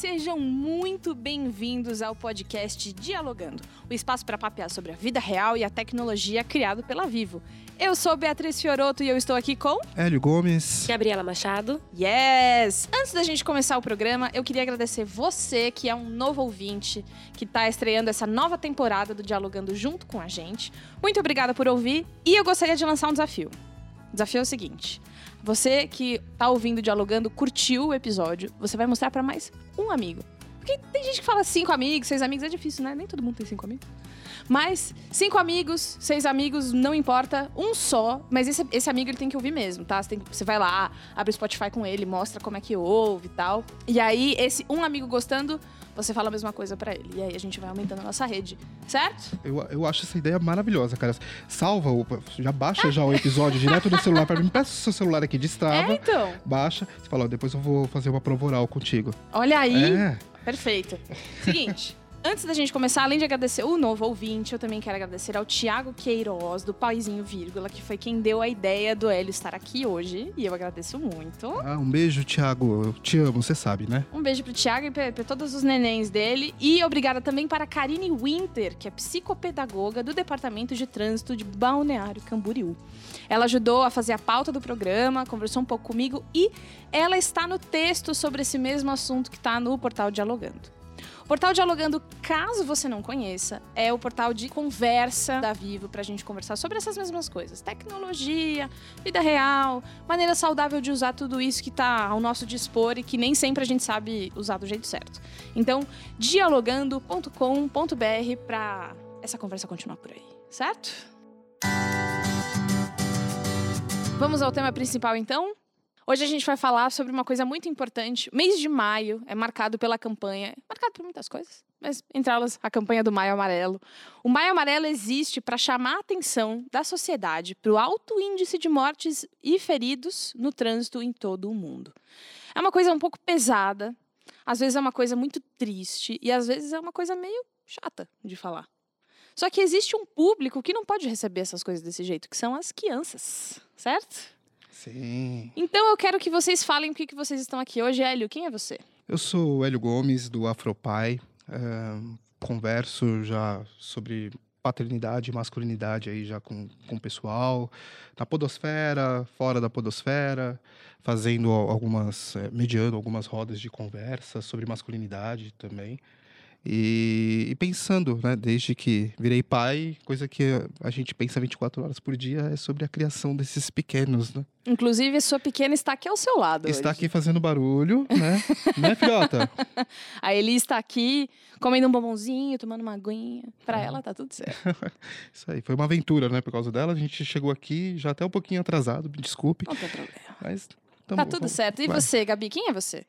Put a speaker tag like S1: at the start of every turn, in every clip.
S1: Sejam muito bem-vindos ao podcast Dialogando, o espaço para papear sobre a vida real e a tecnologia criado pela Vivo. Eu sou Beatriz Fioroto e eu estou aqui com
S2: Hélio Gomes.
S3: Gabriela Machado.
S1: Yes! Antes da gente começar o programa, eu queria agradecer você que é um novo ouvinte, que está estreando essa nova temporada do Dialogando junto com a gente. Muito obrigada por ouvir e eu gostaria de lançar um desafio. O desafio é o seguinte: você que tá ouvindo Dialogando, curtiu o episódio, você vai mostrar para mais um amigo. Porque tem gente que fala cinco amigos, seis amigos, é difícil, né? Nem todo mundo tem cinco amigos. Mas cinco amigos, seis amigos, não importa, um só. Mas esse, esse amigo ele tem que ouvir mesmo, tá? Você, tem, você vai lá, abre o Spotify com ele, mostra como é que ouve e tal. E aí, esse um amigo gostando, você fala a mesma coisa para ele. E aí a gente vai aumentando a nossa rede, certo?
S2: Eu, eu acho essa ideia maravilhosa, cara. Salva, o, já baixa já o episódio direto do celular para mim. Peça o seu celular aqui, destrava.
S1: É, então.
S2: Baixa. Você fala, ó, depois eu vou fazer uma prova oral contigo.
S1: Olha aí.
S2: É.
S1: Perfeito. Seguinte. Antes da gente começar, além de agradecer o novo ouvinte, eu também quero agradecer ao Tiago Queiroz, do Paizinho Vírgula, que foi quem deu a ideia do Hélio estar aqui hoje. E eu agradeço muito.
S2: Ah, um beijo, Thiago. Eu te amo, você sabe, né?
S1: Um beijo pro Tiago e pra, pra todos os nenéns dele. E obrigada também para a Karine Winter, que é psicopedagoga do Departamento de Trânsito de Balneário Camboriú. Ela ajudou a fazer a pauta do programa, conversou um pouco comigo e ela está no texto sobre esse mesmo assunto que está no portal Dialogando. Portal Dialogando, caso você não conheça, é o portal de conversa da Vivo para a gente conversar sobre essas mesmas coisas: tecnologia, vida real, maneira saudável de usar tudo isso que está ao nosso dispor e que nem sempre a gente sabe usar do jeito certo. Então, dialogando.com.br para essa conversa continuar por aí, certo? Vamos ao tema principal então? Hoje a gente vai falar sobre uma coisa muito importante. O mês de maio é marcado pela campanha, marcado por muitas coisas, mas entre elas a campanha do Maio Amarelo. O Maio Amarelo existe para chamar a atenção da sociedade para o alto índice de mortes e feridos no trânsito em todo o mundo. É uma coisa um pouco pesada, às vezes é uma coisa muito triste e às vezes é uma coisa meio chata de falar. Só que existe um público que não pode receber essas coisas desse jeito, que são as crianças, certo?
S2: Sim.
S1: Então eu quero que vocês falem por que vocês estão aqui hoje. Hélio, quem é você?
S2: Eu sou o Hélio Gomes, do Afropai. É, converso já sobre paternidade e masculinidade aí já com, com o pessoal, na podosfera, fora da podosfera, fazendo algumas, é, mediando algumas rodas de conversa sobre masculinidade também. E, e, pensando, né, desde que virei pai, coisa que a gente pensa 24 horas por dia é sobre a criação desses pequenos, né?
S1: Inclusive, a sua pequena está aqui ao seu lado.
S2: Está
S1: hoje.
S2: aqui fazendo barulho, né? né, filhota?
S1: A Eli está aqui comendo um bombonzinho, tomando uma aguinha. Para ela, tá tudo certo.
S2: Isso aí, foi uma aventura, né? Por causa dela, a gente chegou aqui já até um pouquinho atrasado, me desculpe.
S1: Não tem problema.
S2: Mas
S1: Tá
S2: tamo-
S1: tudo
S2: vamos-
S1: certo. E
S2: vai.
S1: você, Gabi, quem é você?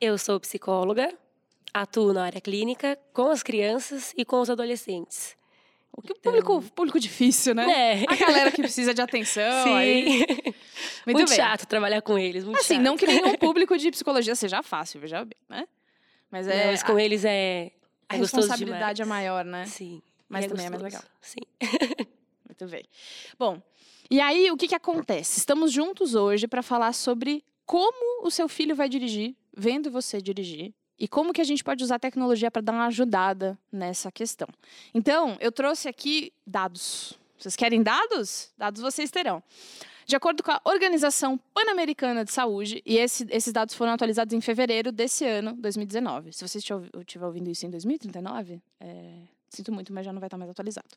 S3: Eu sou psicóloga, atuo na área clínica com as crianças e com os adolescentes.
S1: O que o público, público difícil, né?
S3: É.
S1: A galera que precisa de atenção. aí.
S3: Sim.
S1: Muito,
S3: Muito,
S1: bem.
S3: chato trabalhar com eles, muito
S1: Assim,
S3: chato.
S1: não que nenhum público de psicologia seja fácil, veja bem, né? Mas
S3: Não,
S1: é.
S3: mas com eles é,
S1: a
S3: é gostoso
S1: responsabilidade é maior, né?
S3: Sim.
S1: Mas
S3: e
S1: também é mais
S3: gostoso.
S1: legal.
S3: Sim.
S1: Muito bem. Bom, e aí o que, que acontece? Estamos juntos hoje para falar sobre como o seu filho vai dirigir, vendo você dirigir, e como que a gente pode usar a tecnologia para dar uma ajudada nessa questão. Então, eu trouxe aqui dados. Vocês querem dados? Dados vocês terão. De acordo com a Organização Pan-Americana de Saúde, e esse- esses dados foram atualizados em fevereiro desse ano, 2019. Se você estiver ouvi- estiver ouvindo isso em 2039, é, sinto muito, mas já não vai estar mais atualizado.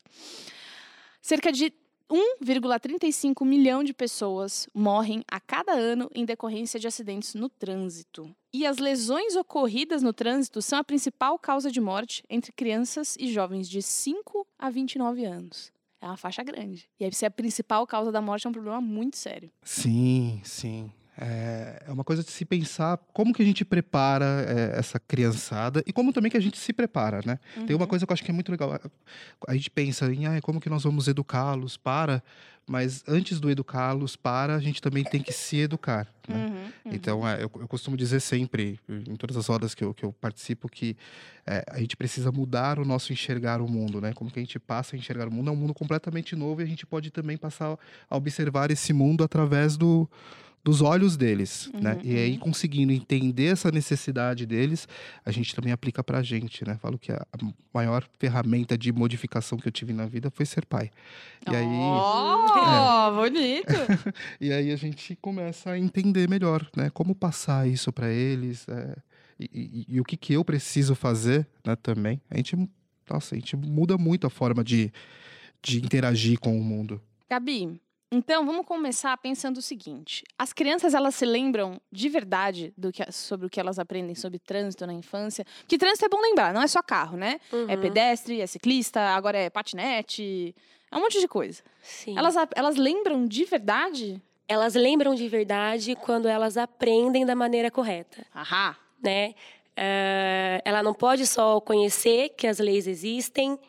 S1: Cerca de 1,35 milhão de pessoas morrem a cada ano em decorrência de acidentes no trânsito. E as lesões ocorridas no trânsito são a principal causa de morte entre crianças e jovens de 5 a 29 anos. É uma faixa grande. E aí, se é a principal causa da morte, é um problema muito sério.
S2: Sim, sim. É, é uma coisa de se pensar como que a gente prepara é, essa criançada e como também que a gente se prepara, né? Tem uma
S1: Uhum.
S2: coisa que eu acho que é muito legal. A gente pensa em ah, como que nós vamos educá-los para, mas antes do educá-los para, a gente também tem que se educar. Né?
S1: Uhum, uhum.
S2: Então, é, eu, eu costumo dizer sempre, em todas as rodas que eu, que eu participo, que é, a gente precisa mudar o nosso enxergar o mundo, né? Como que a gente passa a enxergar o mundo é um mundo completamente novo e a gente pode também passar a observar esse mundo através do, dos olhos deles, né?
S1: Uhum,
S2: E aí,
S1: uhum.
S2: conseguindo entender essa necessidade deles, a gente também aplica pra gente, né? Falo que a a maior ferramenta de modificação que eu tive na vida foi ser pai. E aí,
S1: Oh, bonito.
S2: e aí a gente começa a entender melhor, né? Como passar isso pra eles, é, e, e- e o que que eu preciso fazer, né? Também. A gente, nossa, a gente muda muito a forma de, de interagir com o mundo.
S1: Gabi, então vamos começar pensando o seguinte: as crianças elas se lembram de verdade do que, sobre o que elas aprendem sobre trânsito na infância? Porque trânsito é bom lembrar, não é só carro, né? É
S3: Uhum.
S1: pedestre, é ciclista, agora é patinete, é um monte de coisa.
S3: Sim.
S1: Elas, elas lembram de verdade?
S3: Elas lembram de verdade quando elas aprendem da maneira correta,
S1: Ahá.
S3: né? Eh, ela não pode só conhecer que as leis existem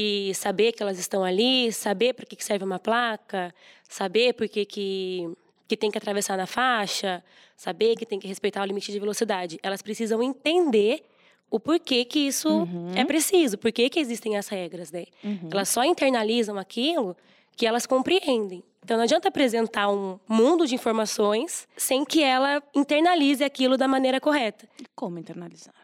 S3: e saber que elas estão ali, saber para que serve uma placa, saber por que, que, que tem que atravessar na faixa, saber que tem que respeitar o limite de velocidade. Elas precisam entender o porquê que isso
S1: Uhum.
S3: é preciso, por que existem as regras, né?
S1: Uhum.
S3: Elas só internalizam aquilo que elas compreendem. Então não adianta apresentar um mundo de informações sem que ela internalize aquilo da maneira correta.
S1: E Como internalizar?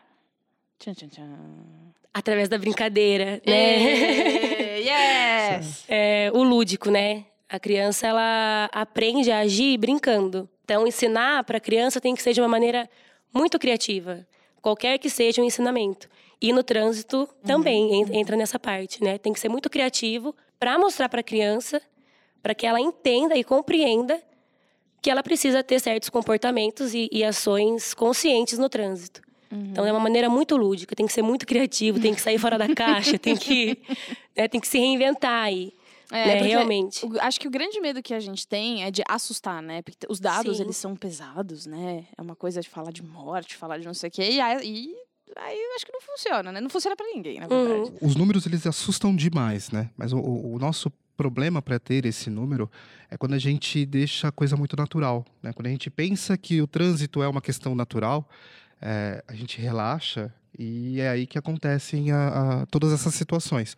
S1: Tchan, tchan, tchan.
S3: Através da brincadeira, né?
S1: Ê, yes!
S3: É, o lúdico, né? A criança ela aprende a agir brincando. Então ensinar para a criança tem que ser de uma maneira muito criativa, qualquer que seja o ensinamento. E no trânsito também en- entra nessa parte, né? Tem que ser muito criativo para mostrar para a criança, para que ela entenda e compreenda que ela precisa ter certos comportamentos e, e ações conscientes no trânsito. Então é uma maneira muito lúdica, tem que ser muito criativo, tem que sair fora da caixa, tem que, né, tem que se reinventar aí,
S1: É,
S3: né, realmente.
S1: o- acho que o grande medo que a gente tem é de assustar, né? Porque os dados,
S3: Sim.
S1: eles são pesados, né? É uma coisa de falar de morte, falar de não sei o quê. E aí, aí eu acho que não funciona, né? Não funciona pra ninguém, na
S3: Uhum.
S1: verdade.
S2: Os números eles assustam demais, né? Mas o, o- o nosso problema para ter esse número é quando a gente deixa a coisa muito natural, né? Quando a gente pensa que o trânsito é uma questão natural, é, a gente relaxa e é aí que acontecem a- a- todas essas situações.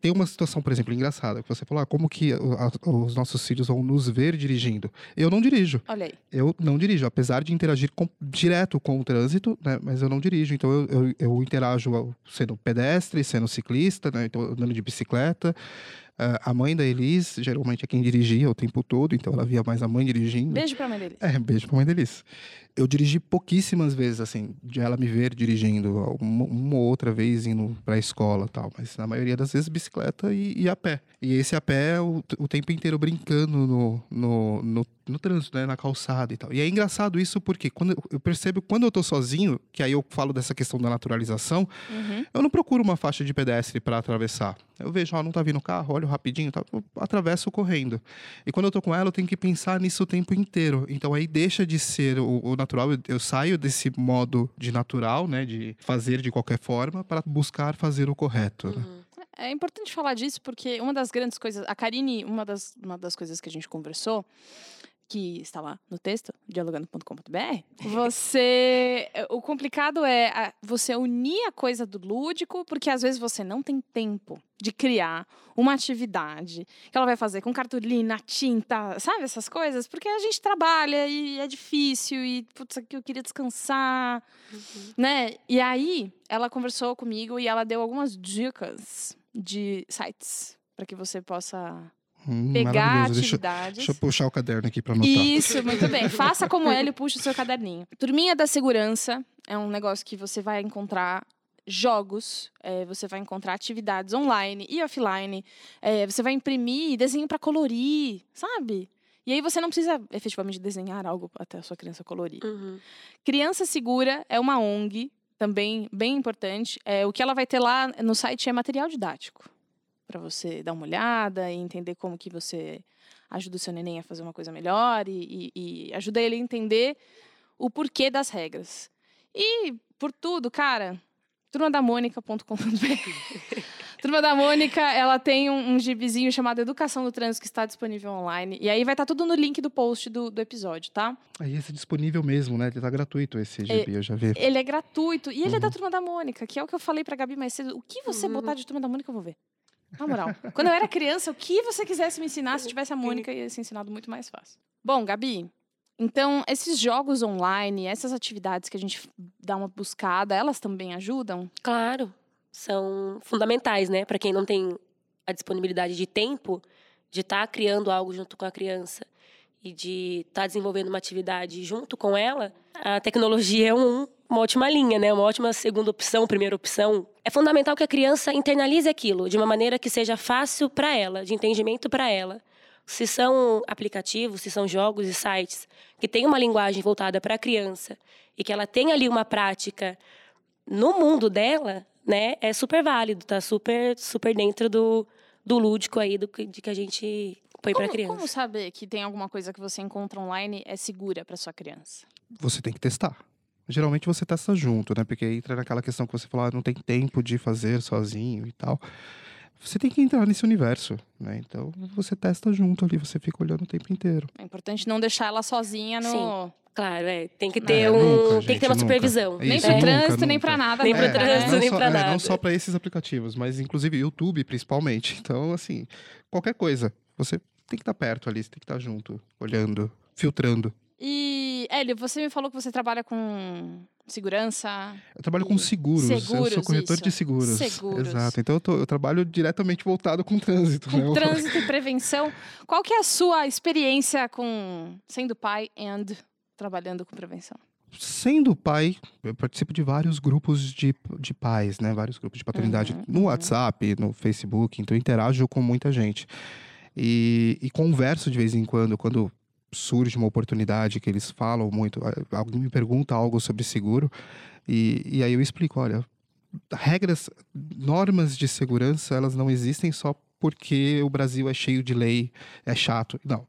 S2: Tem uma situação, por exemplo, engraçada, que você falou, ah, como que a- os nossos filhos vão nos ver dirigindo? Eu não dirijo.
S1: Olha aí.
S2: Eu não dirijo, apesar de interagir com- direto com o trânsito, né? Mas eu não dirijo. Então eu, eu, eu interajo sendo pedestre, sendo ciclista, né? Então andando de bicicleta. A mãe da Elis, geralmente é quem dirigia o tempo todo, então ela via mais a mãe dirigindo.
S1: Beijo pra mãe dele.
S2: É, beijo pra mãe da Elis. Eu dirigi pouquíssimas vezes, assim, de ela me ver dirigindo, uma, uma ou outra vez indo pra escola tal, mas na maioria das vezes bicicleta e, e a pé. E esse a pé o, o tempo inteiro brincando no, no, no, no trânsito, né, na calçada e tal. E é engraçado isso porque quando eu- percebo quando eu tô sozinho, que aí eu falo dessa questão da naturalização,
S1: Uhum.
S2: eu não procuro uma faixa de pedestre para atravessar. Eu vejo, ó, não tá vindo carro, olho rapidinho, tá, eu atravesso correndo. E quando eu tô com ela, eu tenho que pensar nisso o tempo inteiro. Então aí deixa de ser o, o natural, eu, eu saio desse modo de natural, né, de fazer de qualquer forma, para buscar fazer o correto. né?
S3: Uhum.
S1: É importante falar disso porque uma das grandes coisas. A Karine, uma das, uma das coisas que a gente conversou, que está lá no texto, dialogando.com.br, você. O complicado é a- você unir a coisa do lúdico, porque às vezes você não tem tempo de criar uma atividade que ela vai fazer com cartolina, tinta, sabe essas coisas? Porque a gente trabalha e é difícil e, putz, aqui eu queria descansar né? E aí, ela conversou comigo e ela deu algumas dicas de sites para que você possa
S2: Hum,
S1: pegar
S2: maravilhoso. Deixa,
S1: atividades.
S2: deixa eu puxar o caderno aqui para anotar.
S1: Isso, muito bem. Faça como ele, puxe o seu caderninho. Turminha da Segurança é um negócio que você vai encontrar jogos, é, você vai encontrar atividades online e offline, é, você vai imprimir desenho para colorir, sabe? E aí você não precisa efetivamente desenhar algo até a sua criança colorir.
S3: Uhum.
S1: Criança Segura é uma ONG, também bem importante. É, o que ela vai ter lá no site é material didático. Para você dar uma olhada e entender como que você ajuda o seu neném a fazer uma coisa melhor e, e, e ajuda ele a entender o porquê das regras. E, por tudo, cara, turmadamônica.com.br Turma da Mônica, ela tem um, um gibizinho chamado Educação do Trânsito que está disponível online. E aí vai estar tudo no link do post do, do episódio, tá?
S2: Aí esse é disponível mesmo, né? Ele tá gratuito esse GB, eu já vi.
S1: Ele é gratuito. E ele é da
S2: Uhum.
S1: Turma da Mônica, que é o que eu falei pra Gabi mais cedo. O que você
S3: Uhum.
S1: botar de Turma da Mônica, eu vou ver. Na moral. Quando eu era criança, o que você quisesse me ensinar, se tivesse a Mônica, ia ser ensinado muito mais fácil. Bom, Gabi, Então, esses jogos online, essas atividades que a gente dá uma buscada, elas também ajudam?
S3: Claro, são fundamentais, né? Para quem não tem a disponibilidade de tempo de estar tá criando algo junto com a criança e de estar tá desenvolvendo uma atividade junto com ela, a tecnologia é um, uma ótima linha, né? Uma ótima segunda opção, primeira opção. É fundamental que a criança internalize aquilo de uma maneira que seja fácil para ela, de entendimento para ela. Se são aplicativos, se são jogos e sites que têm uma linguagem voltada para a criança e que ela tem ali uma prática no mundo dela, né? É super válido, tá super super dentro do, do lúdico aí do de que a gente para criança.
S1: Como saber que tem alguma coisa que você encontra online é segura para sua criança?
S2: Você tem que testar. Geralmente você testa junto, né? Porque entra naquela questão que você falou, ah, não tem tempo de fazer sozinho e tal. Você tem que entrar nesse universo, né? Então você testa junto ali, você fica olhando o tempo inteiro.
S1: É importante não deixar ela sozinha no.
S3: Sim. Claro, é. Tem que ter é, um. Nunca, gente, tem que ter uma nunca. supervisão.
S1: Isso, nem pro trânsito, nunca, nem para nada.
S3: Nem pro é, trânsito, nem para nada.
S2: não só para esses aplicativos, mas inclusive YouTube, principalmente. Então, assim, qualquer coisa. Você tem que estar perto ali, você tem que estar junto, olhando, filtrando.
S1: E, Hélio, você me falou que você trabalha com segurança.
S2: Eu trabalho com seguros. seguros eu sou corretor
S1: isso.
S2: de seguros.
S1: Seguros.
S2: Exato. Então eu, tô, eu trabalho diretamente voltado com trânsito.
S1: Com né? trânsito e prevenção. Qual que é a sua experiência com sendo pai e trabalhando com prevenção?
S2: Sendo pai, eu participo de vários grupos de, de pais, né? Vários grupos de paternidade uhum, no uhum. WhatsApp, no Facebook. Então eu interajo com muita gente. E, e converso de vez em quando, quando surge uma oportunidade que eles falam muito, alguém me pergunta algo sobre seguro, e, e aí eu explico, olha, regras, normas de segurança, elas não existem só porque o Brasil é cheio de lei, é chato. Não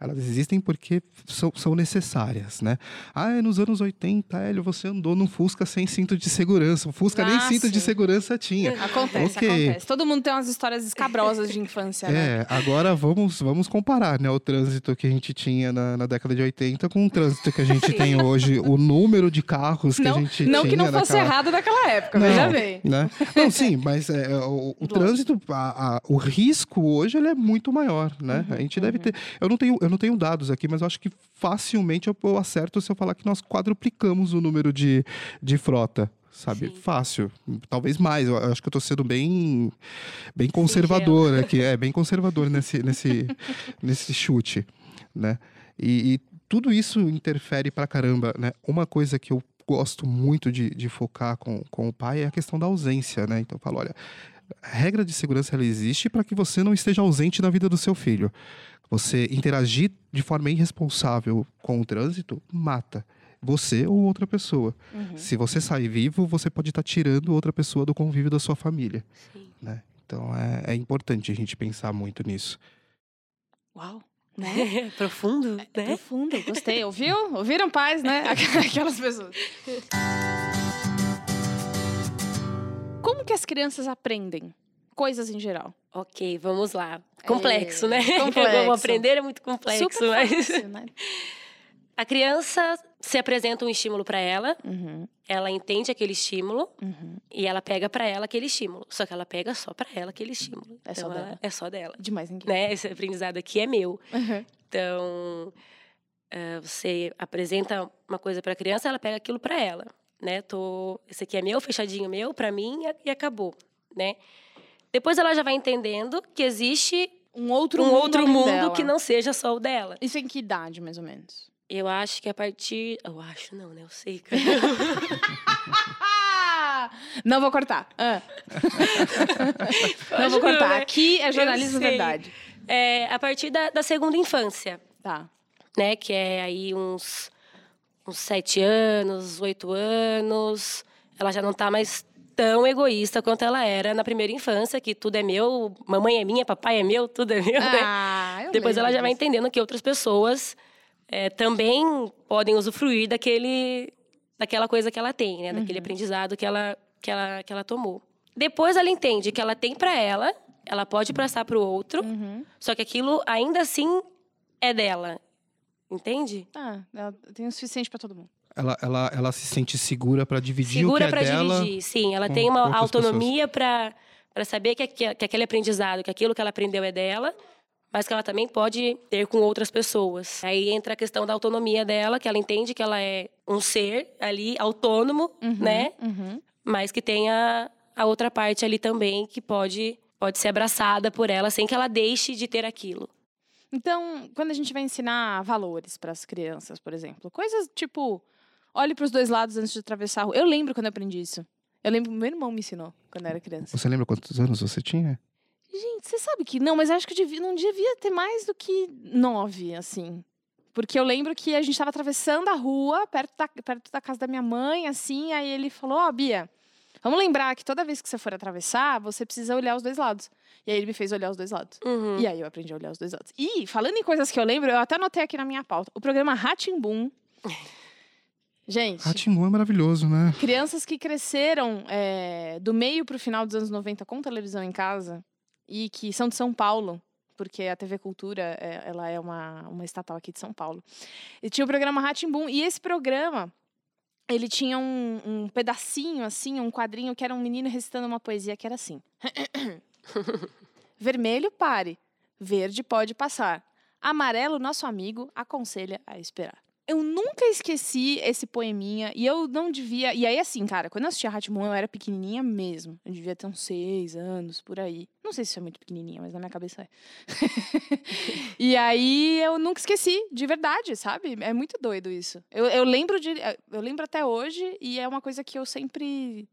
S2: elas existem porque são, são necessárias, né? Ah, nos anos 80, Hélio, você andou num Fusca sem cinto de segurança. O Fusca ah, nem cinto de segurança tinha.
S1: Acontece, okay. acontece. Todo mundo tem umas histórias escabrosas de infância,
S2: né? É, agora vamos, vamos comparar, né? O trânsito que a gente tinha na, na década de 80 com o trânsito que a gente tem hoje. O número de carros que
S1: não,
S2: a gente
S1: não
S2: tinha.
S1: Não que não fosse naquela... errado naquela época, não, veja bem.
S2: Né? Não, sim, mas é, o, o trânsito, a, a, o risco hoje ele é muito maior, né? Uhum, a gente uhum. deve ter... Eu não tenho eu não tenho dados aqui, mas eu acho que facilmente eu acerto se eu falar que nós quadruplicamos o número de, de frota sabe? Sim. Fácil. Talvez mais. Eu acho que eu tô sendo bem, bem conservador aqui. É, bem conservador nesse, nesse, nesse chute, né? E, e, tudo isso interfere pra caramba, né? Uma coisa que eu gosto muito de, de focar com, com o pai é a questão da ausência, né? Então eu falo, olha, a regra de segurança ela existe para que você não esteja ausente na vida do seu filho. Você interagir de forma irresponsável com o trânsito mata você ou outra pessoa. Uhum. Se você sair vivo, você pode estar tá tirando outra pessoa do convívio da sua família. Né? Então é, é, importante a gente pensar muito nisso.
S1: Uau! Né?
S3: profundo,
S1: é, é, né? profundo, gostei. Ouviu? Ouviram paz, né? Aquelas pessoas. Como que as crianças aprendem? Coisas em geral.
S3: Ok, vamos lá. Complexo, é, né?
S1: Complexo.
S3: Vamos aprender é muito complexo,
S1: Super
S3: mas
S1: fácil, né?
S3: a criança se apresenta um estímulo para ela,
S1: uhum.
S3: ela entende aquele estímulo
S1: uhum.
S3: e ela pega para ela aquele estímulo. Só que ela pega só para ela aquele estímulo.
S1: É
S3: então,
S1: só dela.
S3: É só dela.
S1: De mais ninguém.
S3: Né? Esse aprendizado aqui é meu.
S1: Uhum.
S3: Então, uh, você apresenta uma coisa para a criança, ela pega aquilo para ela, né? Tô, esse aqui é meu, fechadinho meu, para mim e acabou, né? Depois ela já vai entendendo que existe
S1: um outro
S3: um
S1: mundo,
S3: outro mundo que não seja só o dela.
S1: Isso em que idade, mais ou menos?
S3: Eu acho que a partir. Eu acho não, né? Eu sei, cara.
S1: não vou cortar. Ah. não vou cortar. Né? Aqui é jornalismo verdade.
S3: É, a partir da, da, segunda infância.
S1: Tá.
S3: Né? Que é aí uns, uns sete anos, oito anos. Ela já não tá mais tão egoísta quanto ela era na primeira infância, que tudo é meu, mamãe é minha, papai é meu, tudo é meu, né?
S1: ah,
S3: né? Depois ela já vai entendendo que outras pessoas é, também podem usufruir daquele, daquela coisa que ela tem, né? Daquele uhum. aprendizado que ela, que, ela, que ela tomou. Depois ela entende que ela tem para ela, ela pode passar para o outro,
S1: uhum.
S3: só que aquilo ainda assim é dela. Entende?
S1: Ah, ela tem o suficiente para todo mundo
S2: ela, ela, ela se sente segura para dividir segura o que é dela. Segura para dividir,
S3: sim. Ela tem uma autonomia para para saber que, que, que aquele aprendizado, que aquilo que ela aprendeu é dela, mas que ela também pode ter com outras pessoas. Aí entra a questão da autonomia dela, que ela entende que ela é um ser ali autônomo,
S1: Uhum,
S3: né?
S1: uhum.
S3: Mas que tenha a outra parte ali também que pode pode ser abraçada por ela sem que ela deixe de ter aquilo.
S1: Então, quando a gente vai ensinar valores para as crianças, por exemplo, coisas tipo, olhe para os dois lados antes de atravessar a rua. Eu lembro quando eu aprendi isso. Eu lembro que meu irmão me ensinou quando eu era criança.
S2: Você lembra quantos anos você tinha?
S1: Gente, você sabe que não, mas acho que eu devia- não devia ter mais do que nove, assim. Porque eu lembro que a gente estava atravessando a rua, perto da, perto da casa da minha mãe, assim, aí ele falou, ó, Bia, vamos lembrar que toda vez que você for atravessar, você precisa olhar os dois lados. E aí ele me fez olhar os dois lados.
S3: Uhum.
S1: E aí eu aprendi a olhar os dois lados. E, falando em coisas que eu lembro, eu até anotei aqui na minha pauta. O programa Ratimbum. Gente,
S2: Ratimbu é maravilhoso, né?
S1: crianças que cresceram é, do meio pro final dos anos 90 com televisão em casa e que são de São Paulo, porque a TV Cultura é, ela é uma, uma estatal aqui de São Paulo. E tinha o programa Ratimbum. E esse programa, ele tinha um, um pedacinho, assim, um quadrinho que era um menino recitando uma poesia que era assim. Vermelho, pare. Verde, pode passar. Amarelo, nosso amigo, aconselha a esperar. Eu nunca esqueci esse poeminha e eu não devia. E aí, assim, cara, quando eu assistia Hatmoon, eu era pequenininha mesmo. Eu devia ter uns seis anos por aí. Não sei se é muito pequenininha, mas na minha cabeça é. e aí eu nunca esqueci, de verdade, sabe? É muito doido isso. Eu, eu lembro de. Eu lembro até hoje e é uma coisa que eu sempre.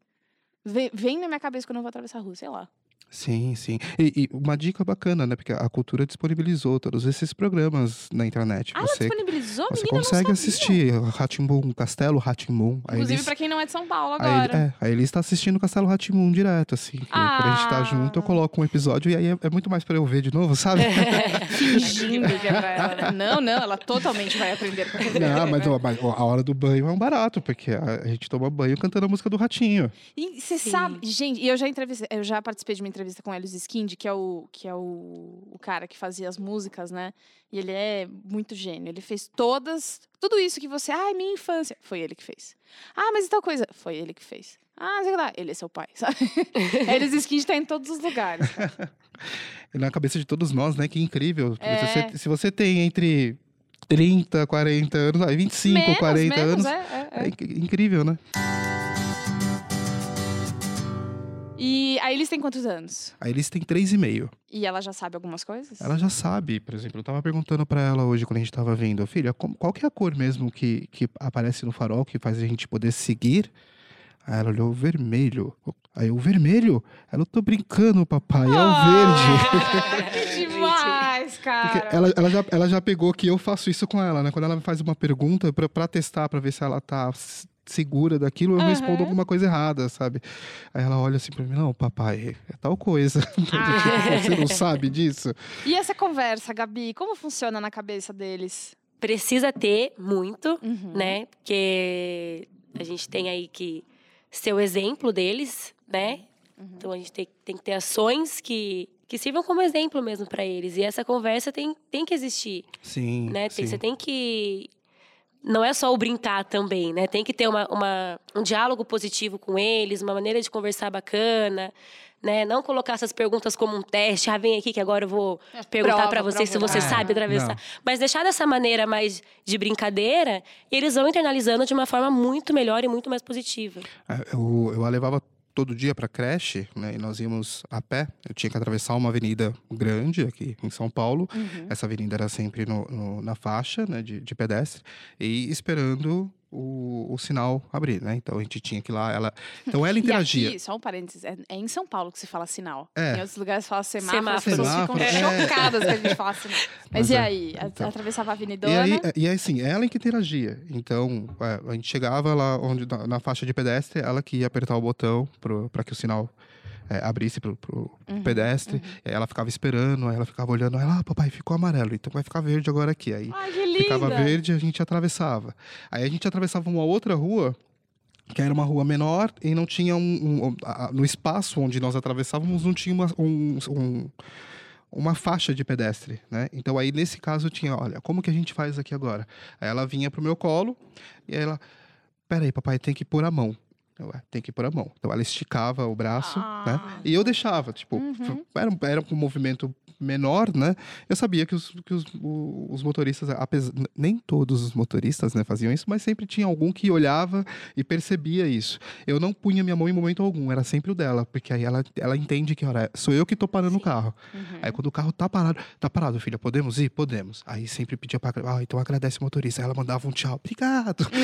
S1: ve- Vem na minha cabeça quando eu vou atravessar a rua, sei lá.
S2: Sim, sim. E, e uma dica bacana, né? Porque a cultura disponibilizou todos esses programas na internet.
S1: Ah, ela
S2: você
S1: disponibilizou?
S2: você
S1: Menina,
S2: consegue
S1: sabia.
S2: assistir Ratimbum, Castelo Ratimbum. Aí
S1: Inclusive,
S2: eles,
S1: pra quem não é de São Paulo
S2: aí,
S1: agora.
S2: é, aí ele está assistindo Castelo Ratimbum direto, assim. que Quando a gente tá
S1: Ah.
S2: junto, eu coloco um episódio e aí é, é muito mais pra eu ver de novo, sabe?
S1: Fingindo que é pra ela. né? Não, não, ela totalmente vai aprender com.
S2: Não, mas, ó, mas, ó, a hora do banho é um barato, porque a, a gente toma banho cantando a música do Ratinho.
S1: E você sabe, gente, e eu já entrevistei, eu já participei de uma entrevista com o Helios Skind, que é o que é o, o cara que fazia as músicas, né? E ele é muito gênio. Ele fez todas, tudo isso que você, ai, minha infância, foi ele que fez. Ah, mas e tal coisa, foi ele que fez. Ah, sei lá, ele é seu pai, sabe? Helios Skind tá em todos os lugares.
S2: na cabeça de todos nós, né? Que incrível.
S1: É.
S2: Você- se você tem entre 30, 40 anos, ah, 25,
S1: menos,
S2: 40
S1: menos,
S2: anos,
S1: é, é, é.
S2: é inc- incrível, né?
S1: E aí eles têm quantos anos?
S2: Aí eles têm 3,5.
S1: E ela já sabe algumas coisas?
S2: Ela já sabe, por exemplo, eu tava perguntando pra ela hoje quando a gente tava vendo, filha, qual que é a cor mesmo que, que aparece no farol que faz a gente poder seguir? Aí ela olhou o vermelho. Aí o vermelho? Ela, eu tô brincando, papai, é o verde.
S1: Ah, que demais, cara.
S2: Porque ela, ela, já, ela já pegou que eu faço isso com ela, né? Quando ela me faz uma pergunta pra, pra testar, pra ver se ela tá segura daquilo, eu
S1: Aham.
S2: respondo alguma coisa errada, sabe? Aí ela olha assim pra mim, não, papai, é tal coisa.
S1: Ah.
S2: Você não sabe disso?
S1: E essa conversa, Gabi, como funciona na cabeça deles?
S3: Precisa ter muito,
S1: Uhum.
S3: né? Porque a gente tem aí que ser o exemplo deles, né?
S1: Uhum.
S3: Então a gente tem, tem que ter ações que, que sirvam como exemplo mesmo para eles. E essa conversa tem, tem que existir,
S2: Sim,
S3: né? Tem-
S2: sim.
S3: Você tem que não é só o brincar também, né? Tem que ter uma, uma- um diálogo positivo com eles, uma maneira de conversar bacana, né? Não colocar essas perguntas como um teste. Ah, vem aqui que agora eu vou perguntar
S1: prova,
S3: para você se você
S2: É,
S3: sabe atravessar.
S2: não.
S3: Mas deixar dessa maneira mais de brincadeira, eles vão internalizando de uma forma muito melhor e muito mais positiva.
S2: É, Eu, eu a levava todo dia para creche, né? E nós íamos a pé. Eu tinha que atravessar uma avenida grande aqui em São Paulo.
S1: Uhum.
S2: Essa avenida era sempre no- no- na faixa né, de, de pedestre e esperando o, o sinal abrir, né? Então a gente tinha que ir lá. Ela, então ela interagia.
S1: E aqui, só um parênteses, é, é em São Paulo que se fala sinal.
S2: É.
S1: Em outros lugares fala semáforo, as
S3: Semáforo.
S1: pessoas ficam
S2: é.
S1: chocadas que a gente fala sinal. Mas,
S2: Mas
S1: e
S2: é,
S1: aí?
S2: Então.
S1: Atravessava a
S2: E
S1: avenidona?
S2: aí, e aí, assim, ela que interagia. Então, é, a gente chegava lá onde, na, na faixa de pedestre, ela que ia apertar o botão para que o sinal é, abrisse pro, pro
S1: Uhum,
S2: pedestre. Aí ela ficava esperando, aí ela ficava olhando. Aí, ah, papai, ficou amarelo, então vai ficar verde agora aqui. Aí
S1: Ai,
S2: ficava verde a gente atravessava. Aí a gente atravessava uma outra rua, que era uma rua menor, e não tinha um. um- um- a- no espaço onde nós atravessávamos, não tinha uma, um- um- uma faixa de pedestre, né? Então aí nesse caso tinha, olha, como que a gente faz aqui agora? Aí ela vinha pro meu colo e aí ela, peraí, papai, tem que pôr a mão. Eu, "É, tem que pôr a mão. Então ela esticava o braço, né?
S1: Ah.
S2: E eu deixava, tipo,
S1: Uhum.
S2: era, era um movimento menor, né? Eu sabia que os, que os, os motoristas, apesar, nem todos os motoristas né, faziam isso, mas sempre tinha algum que olhava e percebia isso. Eu não punha minha mão em momento algum, era sempre o dela, porque aí ela, ela entende que, olha, sou eu que tô parando o carro.
S1: Uhum.
S2: Aí quando o carro tá parado, tá parado, filha, podemos ir? Podemos. Aí sempre pedia pra, ah, então agradece o motorista. Aí ela mandava um tchau, obrigado.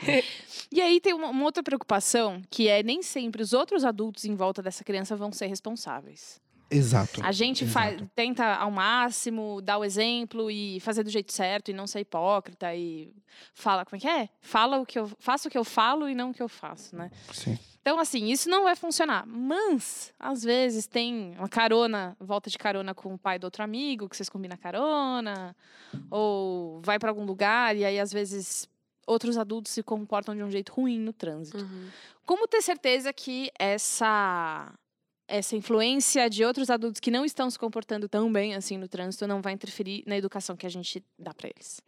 S1: E aí tem uma, uma outra preocupação, que é nem sempre os outros adultos em volta dessa criança vão ser responsáveis.
S2: Exato.
S1: A gente faz,
S2: Exato.
S1: tenta ao máximo dar o exemplo e fazer do jeito certo e não ser hipócrita e fala como é que é? Fala o que eu faço o que eu falo e não o que eu faço, né?
S2: Sim.
S1: Então assim, isso não vai funcionar. Mas às vezes tem uma carona, volta de carona com o pai do outro amigo, que vocês combinam carona, ou vai para algum lugar e aí às vezes outros adultos se comportam de um jeito ruim no trânsito.
S3: Uhum.
S1: Como ter certeza que essa essa influência de outros adultos que não estão se comportando tão bem assim no trânsito não vai interferir na educação que a gente dá para eles?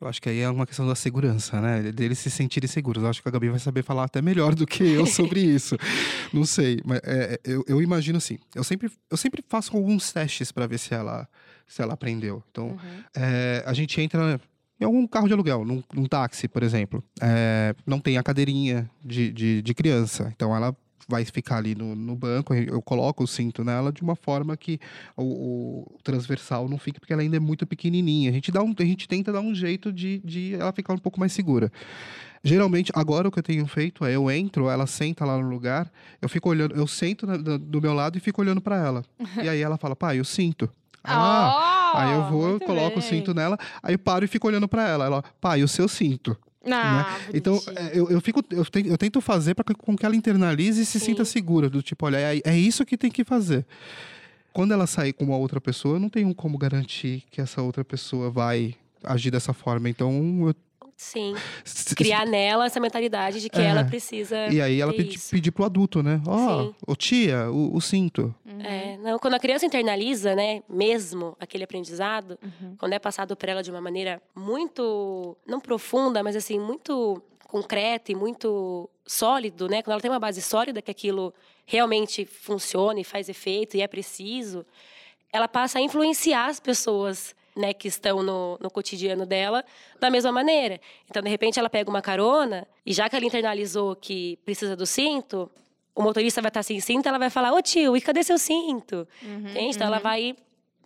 S2: Eu acho que aí é uma questão da segurança, né? Deles se sentirem seguros. Eu acho que a Gabi vai saber falar até melhor do que eu sobre isso. Não sei, mas é, eu, eu imagino assim. Eu sempre, eu sempre faço alguns testes para ver se ela, se ela aprendeu. Então,
S1: Uhum.
S2: é, a gente entra em algum carro de aluguel, num, num táxi, por exemplo. É, não tem a cadeirinha de, de, de criança. Então ela vai ficar ali no, no banco, eu coloco o cinto nela de uma forma que o, o transversal não fique, porque ela ainda é muito pequenininha. A gente, dá um, a gente tenta dar um jeito de, de ela ficar um pouco mais segura. Geralmente, agora o que eu tenho feito é eu entro, ela senta lá no lugar, eu fico olhando, eu sento na- do meu lado e fico olhando para ela. e aí ela fala, pai, eu sinto. Ah, Aí eu vou,
S1: muito
S2: coloco o
S1: bem.
S2: cinto nela, aí eu paro e fico olhando pra ela. Ela, pai, o seu cinto.
S1: Ah,
S2: Então,
S1: bonitinho.
S2: é, eu, eu, fico, eu, tento, eu tento fazer para com que ela internalize e se
S3: Sim.
S2: sinta segura. Do tipo, olha, é, é isso que tem que fazer. Quando ela sair com uma outra pessoa, eu não tenho como garantir que essa outra pessoa vai agir dessa forma. Então, eu,
S3: Sim. Criar nela essa mentalidade de que
S2: É.
S3: ela precisa.
S2: E aí ela
S3: ter
S2: pedi, pedir pro adulto, né? Ó, ô tia, o, o cinto.
S1: Uhum.
S3: É, não, quando a criança internaliza, né, mesmo aquele aprendizado,
S1: Uhum.
S3: quando é passado para ela de uma maneira muito, não profunda, mas assim, muito concreta e muito sólido, né? Quando ela tem uma base sólida que aquilo realmente funciona e faz efeito e é preciso, ela passa a influenciar as pessoas, né, que estão no, no cotidiano dela da mesma maneira. Então, de repente, ela pega uma carona e já que ela internalizou que precisa do cinto, o motorista vai estar sem cinto, ela vai falar: "Ô tio, e cadê seu cinto?"
S1: Uhum,
S3: Entende? Então ela
S1: uhum.
S3: vai,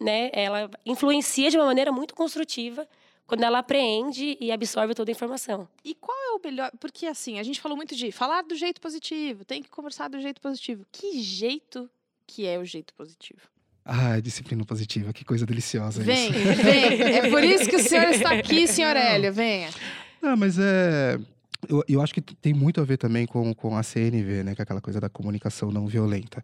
S3: né, ela influencia de uma maneira muito construtiva quando ela apreende e absorve toda a informação.
S1: E qual é o melhor? Porque assim, a gente falou muito de falar do jeito positivo, tem que conversar do jeito positivo. Que jeito que é o jeito positivo?
S2: Ah, disciplina positiva, que coisa deliciosa
S1: Vem,
S2: isso.
S1: vem. É por isso que o senhor está aqui, senhor Hélio. Venha.
S2: Não, mas é. Eu, eu acho que tem muito a ver também com, com a CNV, né? Que é aquela coisa da comunicação não violenta.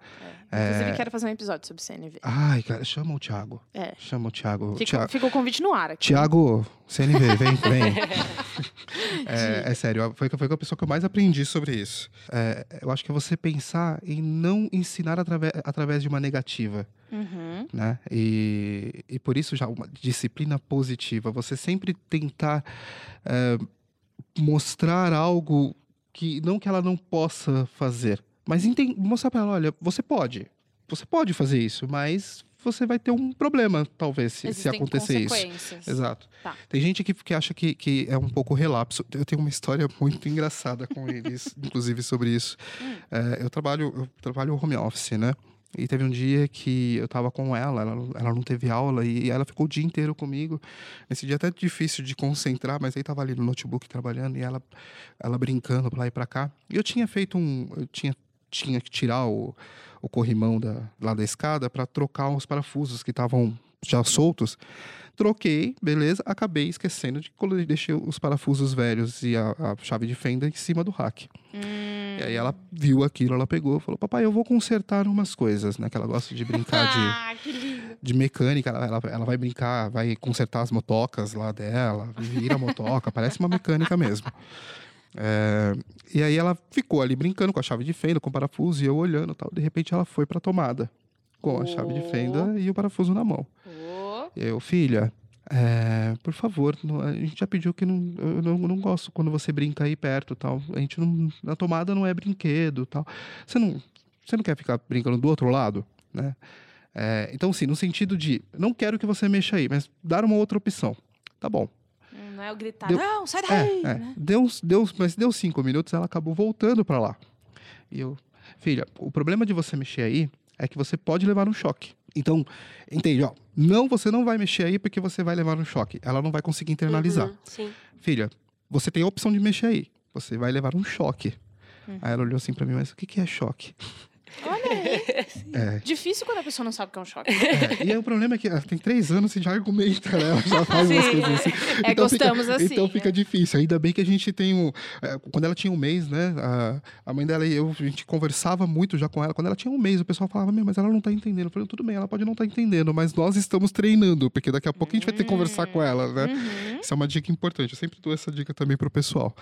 S1: Inclusive, quero fazer um episódio sobre CNV.
S2: Ai, cara, chama o Thiago.
S1: É.
S2: Chama o Thiago.
S1: Fica,
S2: Thiago,
S1: fica o convite no ar aqui.
S2: Thiago, CNV, vem, vem. é, é sério, foi, foi com a pessoa que eu mais aprendi sobre isso. É, eu acho que é você pensar em não ensinar através, através de uma negativa.
S1: Uhum.
S2: né? E, e por isso já uma disciplina positiva, você sempre tentar eh, mostrar algo que não que ela não possa fazer, mas mostrar para ela, olha, você pode, você pode fazer isso, mas você vai ter um problema talvez se, se acontecer isso. Exato.
S1: Tá.
S2: Tem gente que, que acha que, que é um pouco relapso. Eu tenho uma história muito engraçada com eles, inclusive sobre isso.
S1: Hum.
S2: É, eu trabalho eu trabalho home office, né? E teve um dia que eu tava com ela, ela, ela não teve aula e ela ficou o dia inteiro comigo. Nesse dia até difícil de concentrar, mas aí tava ali no notebook trabalhando e ela, ela brincando pra lá e pra cá. E eu tinha feito um. Eu tinha, tinha que tirar o, o corrimão da, lá da escada para trocar os parafusos que estavam já soltos. Troquei, beleza, acabei esquecendo de colo- deixei os parafusos velhos e a, a chave de fenda em cima do rack.
S1: Hum.
S2: E aí ela viu aquilo, ela pegou, falou: "Papai, eu vou consertar umas coisas", né? Que ela gosta de brincar de
S1: Ah,
S2: de mecânica, ela, ela, ela vai brincar, vai consertar as motocas lá dela, vira a motoca, parece uma mecânica mesmo. É, e aí ela ficou ali brincando com a chave de fenda, com o parafuso, e eu olhando e tal. De repente ela foi pra tomada, com a chave de fenda e o parafuso na mão. Eu, filha, É, por favor, a gente já pediu que não, eu não, não gosto quando você brinca aí perto tal. A gente não. A tomada não é brinquedo tal. Você não, você não quer ficar brincando do outro lado, né? É, então, sim, no sentido de não quero que você mexa aí, mas dar uma outra opção. Tá bom.
S1: Não é o gritar,
S2: Deu-
S1: não, sai
S2: É,
S1: daí.
S2: é.
S1: né?
S2: Deu, deu, mas deu cinco minutos, ela acabou voltando pra lá. E eu, filha, o problema de você mexer aí é que você pode levar um choque. Então, entende, ó. Não, você não vai mexer aí porque você vai levar um choque. Ela não vai conseguir internalizar.
S3: Uhum, sim.
S2: Filha, você tem a opção de mexer aí. Você vai levar um choque.
S1: Uhum.
S2: Aí ela olhou assim pra mim, mas o que, que é choque?
S1: Olha aí.
S2: É.
S1: Difícil quando a pessoa não sabe o que é um choque.
S2: É, e aí o problema é que ela tem três anos e já argumenta, né? Ela já faz umas coisas assim.
S1: É, gostamos
S2: fica,
S1: assim,
S2: Então fica
S1: né?
S2: difícil. Ainda bem que a gente tem um. é, quando ela tinha um mês, né? A, a mãe dela e eu, a gente conversava muito já com ela. Quando ela tinha um mês, o pessoal falava, meu, mas ela não tá entendendo. Eu falei, tudo bem, ela pode não estar entendendo, mas nós estamos treinando, porque daqui a pouco a gente vai ter que conversar com ela, né?
S1: Uhum.
S2: Isso é uma dica importante. Eu sempre dou essa dica também pro pessoal.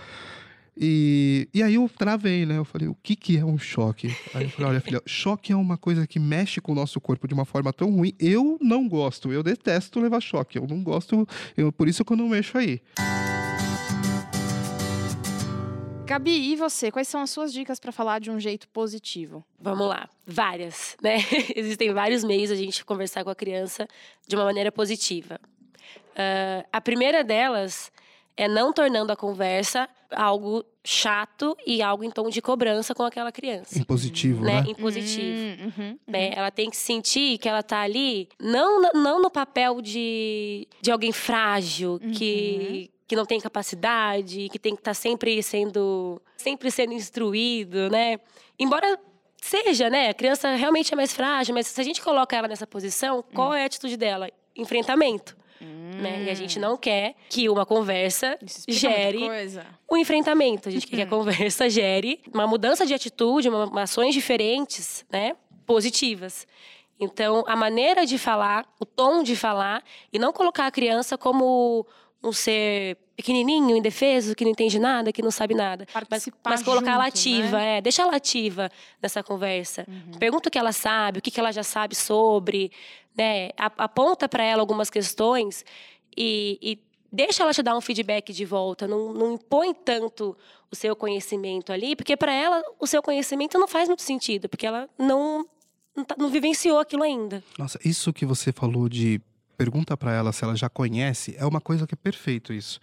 S2: E, e aí eu travei, né? Eu falei, o que, que é um choque? Aí eu falei, olha, filha, choque é uma coisa que mexe com o nosso corpo de uma forma tão ruim. Eu não gosto, eu detesto levar choque. Eu não gosto, eu, por isso que eu não mexo aí.
S1: Gabi, e você? Quais são as suas dicas pra falar de um jeito positivo?
S3: Vamos lá, várias, né? Existem vários meios a gente conversar com a criança de uma maneira positiva. Ah, a primeira delas é não tornando a conversa algo chato e algo em tom de cobrança com aquela criança,
S2: Impositivo,
S3: né?
S2: né?
S3: Impositivo.
S1: Hum, uhum,
S3: né? Ela tem que sentir que ela tá ali, não, não no papel de, de alguém frágil, que, que não tem capacidade, que tem que estar sempre sendo sempre sendo instruído, né? Embora seja, né? A criança realmente é mais frágil, mas se a gente coloca ela nessa posição, qual é a atitude dela? Enfrentamento. Né? E a gente não quer que uma conversa gere o enfrentamento. A gente quer que a conversa gere uma mudança de atitude, uma, uma ações diferentes, né? Positivas. Então, a maneira de falar, o tom de falar, e não colocar a criança como um ser pequenininho, indefeso, que não entende nada, que não sabe nada. Mas,
S1: Participar
S3: mas colocar ela
S1: junto,
S3: ativa,
S1: né?
S3: é. Deixa ela ativa nessa conversa.
S1: Uhum.
S3: Pergunta o que ela sabe, o que ela já sabe sobre, né? Aponta para ela algumas questões e, e deixa ela te dar um feedback de volta. Não, não impõe tanto o seu conhecimento ali, porque para ela o seu conhecimento não faz muito sentido, porque ela não, não, tá- não vivenciou aquilo ainda.
S2: Nossa, isso que você falou de pergunta pra ela se ela já conhece, é uma coisa que é perfeito isso.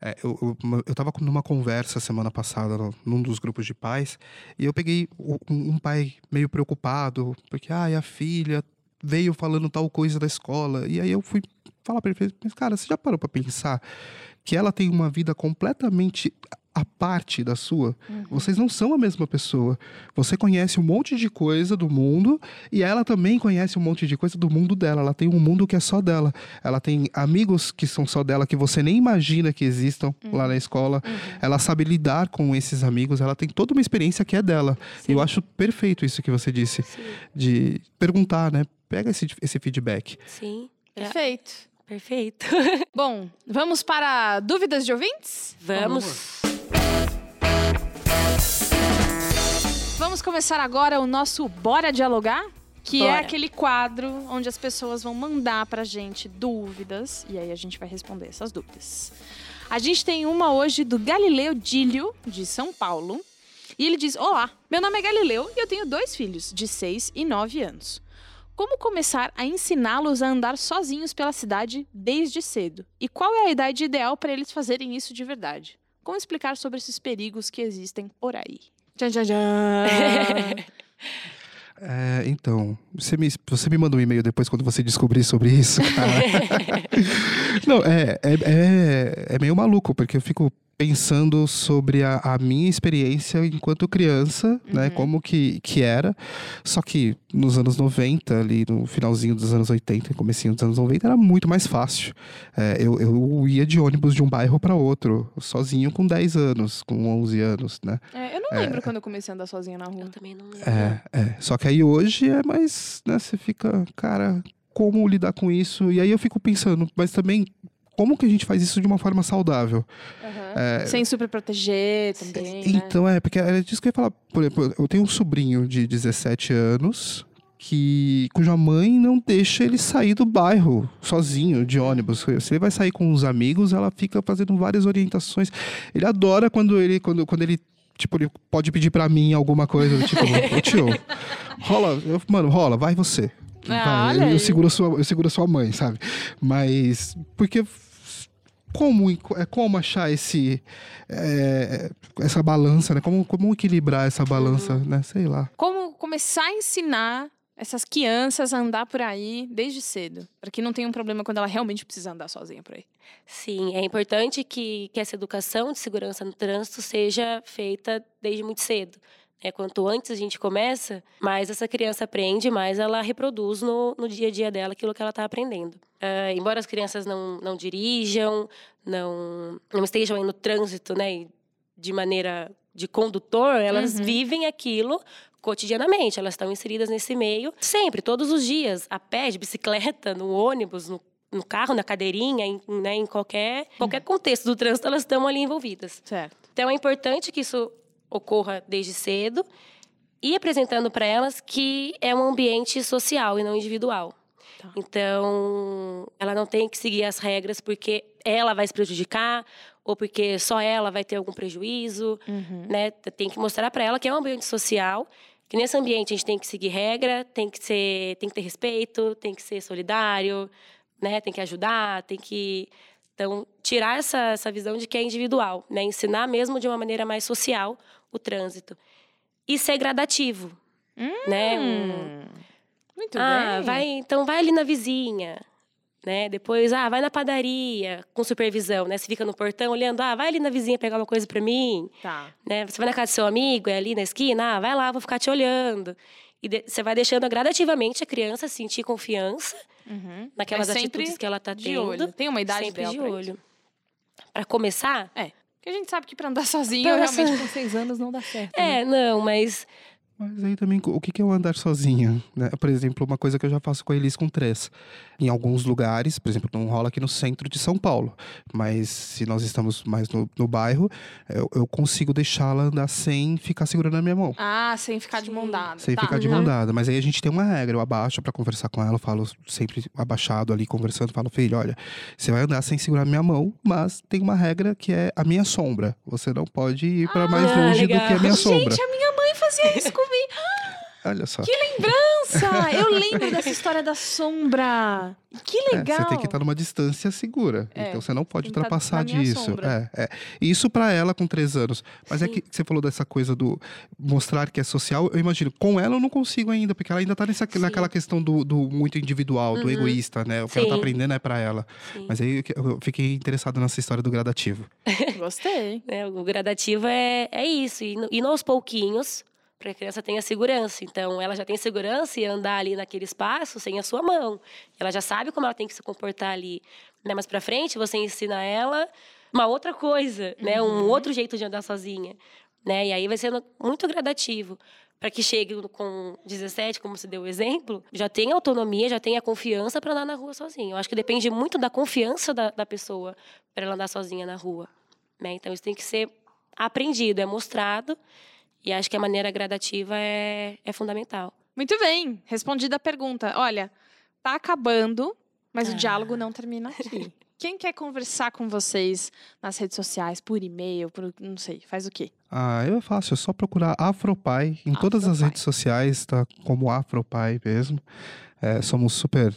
S2: É, eu, eu, eu tava numa conversa semana passada no- num dos grupos de pais e eu peguei um, um pai meio preocupado porque ai, a filha veio falando tal coisa da escola e aí eu fui falar pra ele mas cara você já parou pra pensar que ela tem uma vida completamente à parte da sua vocês não são a mesma pessoa você conhece um monte de coisa do mundo e ela também conhece um monte de coisa do mundo dela. Ela tem um mundo que é só dela. Ela tem amigos que são só dela, que você nem imagina que existam lá na escola. Ela sabe lidar com esses amigos. Ela tem toda uma experiência que é dela. E Eu acho perfeito isso que você disse. De perguntar, né? Pega esse, esse feedback.
S3: Sim. É,
S1: Perfeito.
S3: Perfeito.
S1: Bom, vamos para dúvidas de ouvintes?
S3: Vamos.
S1: Vamos começar agora o nosso Bora Dialogar? Que é
S3: Bora.
S1: aquele quadro onde as pessoas vão mandar pra gente dúvidas e aí a gente vai responder essas dúvidas. A gente tem uma hoje do Galileu Dílio, de São Paulo. E ele diz: Olá, meu nome é Galileu e eu tenho dois filhos, de 6 e 9 anos. Como começar a ensiná-los a andar sozinhos pela cidade desde cedo? E qual é a idade ideal para eles fazerem isso de verdade? Como explicar sobre esses perigos que existem por aí? Tchan, tchan, tchan.
S2: É, então, você me, você me manda um e-mail depois quando você descobrir sobre isso, cara. Não, é, é, é, é meio maluco, porque eu fico pensando sobre a, a minha experiência enquanto criança, né? Como que, que era. Só que nos anos 90, ali no finalzinho dos anos 80 e comecinho dos anos 90, era muito mais fácil. É, eu, eu ia de ônibus de um bairro para outro, sozinho com 10 anos, com 11 anos, né?
S1: É, eu não lembro quando eu comecei a andar sozinha na rua.
S3: Eu também não lembro.
S2: É, é. Só que aí hoje é mais, né, você fica, cara, como lidar com isso? E aí eu fico pensando, mas também, como que a gente faz isso de uma forma saudável? É,
S1: Sem super proteger também, né?
S2: então, é, porque era disso que eu ia falar. Por exemplo, eu tenho um sobrinho de 17 anos que cuja mãe não deixa ele sair do bairro sozinho de ônibus. Se ele vai sair com os amigos, ela fica fazendo várias orientações. Ele adora quando ele quando, quando ele tipo ele pode pedir para mim alguma coisa, tipo, tio, rola, eu, mano, rola, vai você.
S1: Ah,
S2: Vai, eu, eu seguro a sua, eu seguro a sua mãe, sabe? Mas porque como é como achar esse é, essa balança, né? Como como equilibrar essa balança,
S1: Uhum.
S2: né? Sei lá.
S1: Como começar a ensinar essas crianças a andar por aí desde cedo? Para que não tenha um problema quando ela realmente precisa andar sozinha por aí.
S3: Sim, é importante que, que essa educação de segurança no trânsito seja feita desde muito cedo. É, quanto antes a gente começa, mais essa criança aprende, mais ela reproduz no, no dia a dia dela aquilo que ela está aprendendo. Ah, embora as crianças não, não dirijam, não, não estejam aí no trânsito, né, de maneira de condutor, elas
S1: Uhum.
S3: vivem aquilo cotidianamente, elas estão inseridas nesse meio sempre, todos os dias, a pé, de bicicleta, no ônibus, no, no carro, na cadeirinha, em, né, em qualquer, qualquer contexto do trânsito, elas estão ali envolvidas.
S1: Certo.
S3: Então é importante que isso ocorra desde cedo e apresentando para elas que é um ambiente social e não individual.
S1: Tá.
S3: Então, ela não tem que seguir as regras porque ela vai se prejudicar ou porque só ela vai ter algum prejuízo,
S1: Uhum.
S3: né? Tem que mostrar para ela que é um ambiente social, que nesse ambiente a gente tem que seguir regra, tem que ser, tem que ter respeito, tem que ser solidário, né? Tem que ajudar, tem que então tirar essa, essa visão de que é individual, né? Ensinar mesmo de uma maneira mais social o trânsito e ser gradativo, né? Um-
S1: Hum, Muito
S3: ah,
S1: bem.
S3: vai, então vai ali na vizinha, né? Depois, ah, vai na padaria com supervisão, né? Você fica no portão olhando, ah, vai ali na vizinha pegar uma coisa para mim,
S1: Tá.
S3: né? Você vai na casa do seu amigo, é ali na esquina, ah, vai lá, vou ficar te olhando. E você vai deixando gradativamente a criança sentir confiança
S1: Uhum.
S3: naquelas
S1: sempre
S3: atitudes que ela tá
S1: De
S3: tendo.
S1: olho. Tem uma idade
S3: sempre de olho. Para começar,
S1: Porque a gente sabe que pra andar sozinho,
S3: Pra
S1: realmente com seis anos não dá certo. né?
S3: é, não, mas
S2: Mas aí também, o que é o andar sozinho? Né? Por exemplo, uma coisa que eu já faço com a Elis com três. Em alguns lugares, por exemplo, não rola aqui no centro de São Paulo. Mas se nós estamos mais no, no bairro, eu, eu consigo deixá-la andar sem ficar segurando a minha mão.
S1: Ah, sem ficar de mão dada.
S2: Sem
S1: tá.
S2: ficar de mão dada. Mas aí a gente tem uma regra. Eu abaixo pra conversar com ela. Eu falo sempre abaixado ali, conversando. Falo, filho, olha, você vai andar sem segurar minha mão, mas tem uma regra que é a minha sombra. Você não pode ir pra mais
S3: Ah,
S2: longe do
S3: legal.
S2: que a minha sombra.
S1: Gente, a minha mãe fazia isso comigo.
S2: Olha só.
S1: Lembrança! Eu lembro dessa história da sombra. Que
S2: É,
S1: legal.
S2: você tem que estar numa distância segura.
S1: É,
S2: então você não pode
S1: que tá
S2: ultrapassar disso. É, é. Isso pra ela com três anos. Mas é
S3: Sim.
S2: que você falou dessa coisa do mostrar que é social. Eu imagino, com ela eu não consigo ainda, porque ela ainda tá nessa,
S3: Sim.
S2: naquela questão do, do muito individual, do
S3: Uhum.
S2: egoísta, né? O que ela tá aprendendo é pra ela.
S3: sim.
S2: Mas aí eu fiquei interessado nessa história do gradativo.
S1: Gostei.
S3: né, o gradativo é, é isso, e, e aos pouquinhos, para que a criança tenha segurança. Então, ela já tem segurança e andar ali naquele espaço sem a sua mão. Ela já sabe como ela tem que se comportar ali. Né? Mas para frente, você ensina ela uma outra coisa, né? um
S1: Uhum.
S3: outro jeito de andar sozinha. Né? E aí vai sendo muito gradativo. Para que chegue com 17, como você deu o exemplo, já tenha autonomia, já tenha confiança para andar na rua sozinha. Eu acho que depende muito da confiança da, da pessoa para ela andar sozinha na rua. Né? Então, isso tem que ser aprendido, é mostrado. E acho que a maneira gradativa é, é fundamental.
S1: Muito bem. Respondida a pergunta. Olha, tá acabando, mas o
S3: Ah.
S1: diálogo não termina aqui. Quem quer conversar com vocês nas redes sociais, por e-mail, por não sei, faz o quê?
S2: Ah, eu é fácil, é só procurar Afropai em todas as
S1: Afropai.
S2: redes sociais, tá como Afropai mesmo. É, somos super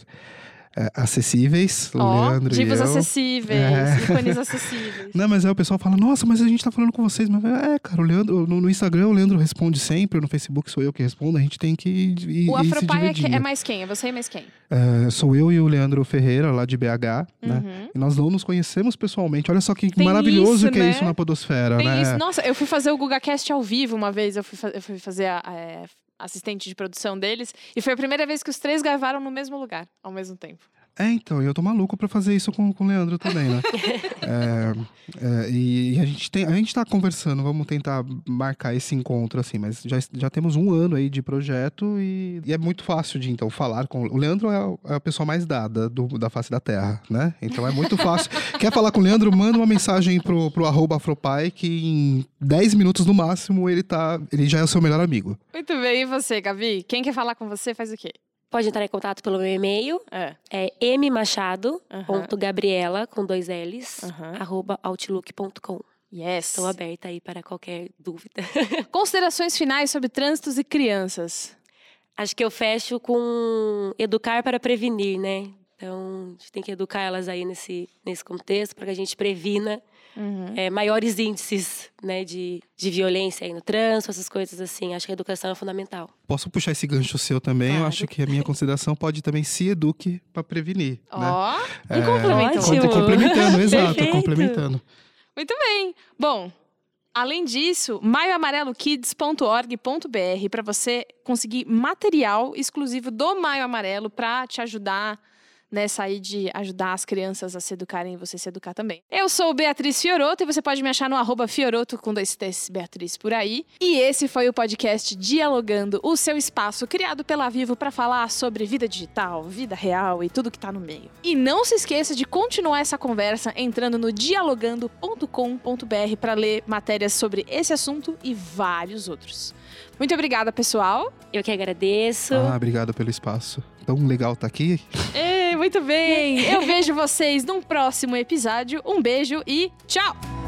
S2: é, acessíveis, o
S1: Ó,
S2: Leandro
S1: divos
S2: e eu.
S1: acessíveis,
S2: É.
S1: ícones acessíveis.
S2: Não, mas aí o pessoal fala, nossa, mas a gente tá falando com vocês. Mas é, cara, o Leandro, no, no Instagram o Leandro responde sempre, no Facebook sou eu que respondo, a gente tem que ir,
S1: O Afropai é, é mais quem? É você e mais quem?
S2: É, sou eu e o Leandro Ferreira, lá de BH, né?
S1: Uhum.
S2: E nós não nos conhecemos pessoalmente. Olha só que
S1: Tem
S2: maravilhoso
S1: isso,
S2: que é
S1: né?
S2: isso na podosfera,
S1: Tem
S2: né?
S1: isso. Nossa, eu fui fazer o GugaCast ao vivo uma vez. Eu fui, eu fui fazer a, é, assistente de produção deles. E foi a primeira vez que os três gravaram no mesmo lugar, ao mesmo tempo.
S2: É, então, eu tô maluco pra fazer isso com, com o Leandro também, né? é, é, e a gente, tem, a gente tá conversando, vamos tentar marcar esse encontro, assim, mas já, já temos um ano aí de projeto e, e é muito fácil de, então, falar com... O Leandro é a, é a pessoa mais dada do, da face da Terra, né? Então é muito fácil. Quer falar com o Leandro, manda uma mensagem pro, pro arroba Afropai, que em 10 minutos no máximo ele, tá, ele já é o seu melhor amigo.
S1: Muito bem, e você, Gabi? Quem quer falar com você faz o quê?
S3: Pode entrar em contato pelo meu e-mail,
S1: É.
S3: é mmachado.gabriela, com dois L's,
S1: Aham.
S3: arroba outlook.com.
S1: Yes.
S3: Estou aberta aí para qualquer dúvida.
S1: Considerações finais sobre trânsitos e crianças.
S3: Acho que eu fecho com educar para prevenir, né? Então, a gente tem que educar elas aí nesse, nesse contexto para que a gente previna
S1: Uhum.
S3: é, maiores índices né, de, de violência aí no trânsito, essas coisas assim. Acho que a educação é fundamental.
S2: Posso puxar esse gancho seu também?
S1: Claro.
S2: Eu acho que a minha consideração pode também se eduque pra prevenir, né?
S1: Ó,
S2: É,
S1: um complemento.
S3: Ótimo.
S2: Conte- Complementando, exato, complementando.
S1: Muito bem. Bom, além disso, maioamarelokids.org.br para você conseguir material exclusivo do Maio Amarelo para te ajudar nessa aí de ajudar as crianças a se educarem e você se educar também. Eu sou Beatriz Fioroto e você pode me achar no arroba Fioroto com dois T's Beatriz por aí. E esse foi o podcast Dialogando, o seu espaço criado pela Vivo para falar sobre vida digital, vida real e tudo que tá no meio. E não se esqueça de continuar essa conversa entrando no dialogando.com.br para ler matérias sobre esse assunto e vários outros. Muito obrigada, pessoal.
S3: Eu que agradeço.
S2: Ah, obrigado pelo espaço. Tão legal estar aqui.
S1: Ei, muito bem. Eu vejo vocês num próximo episódio. Um beijo e tchau!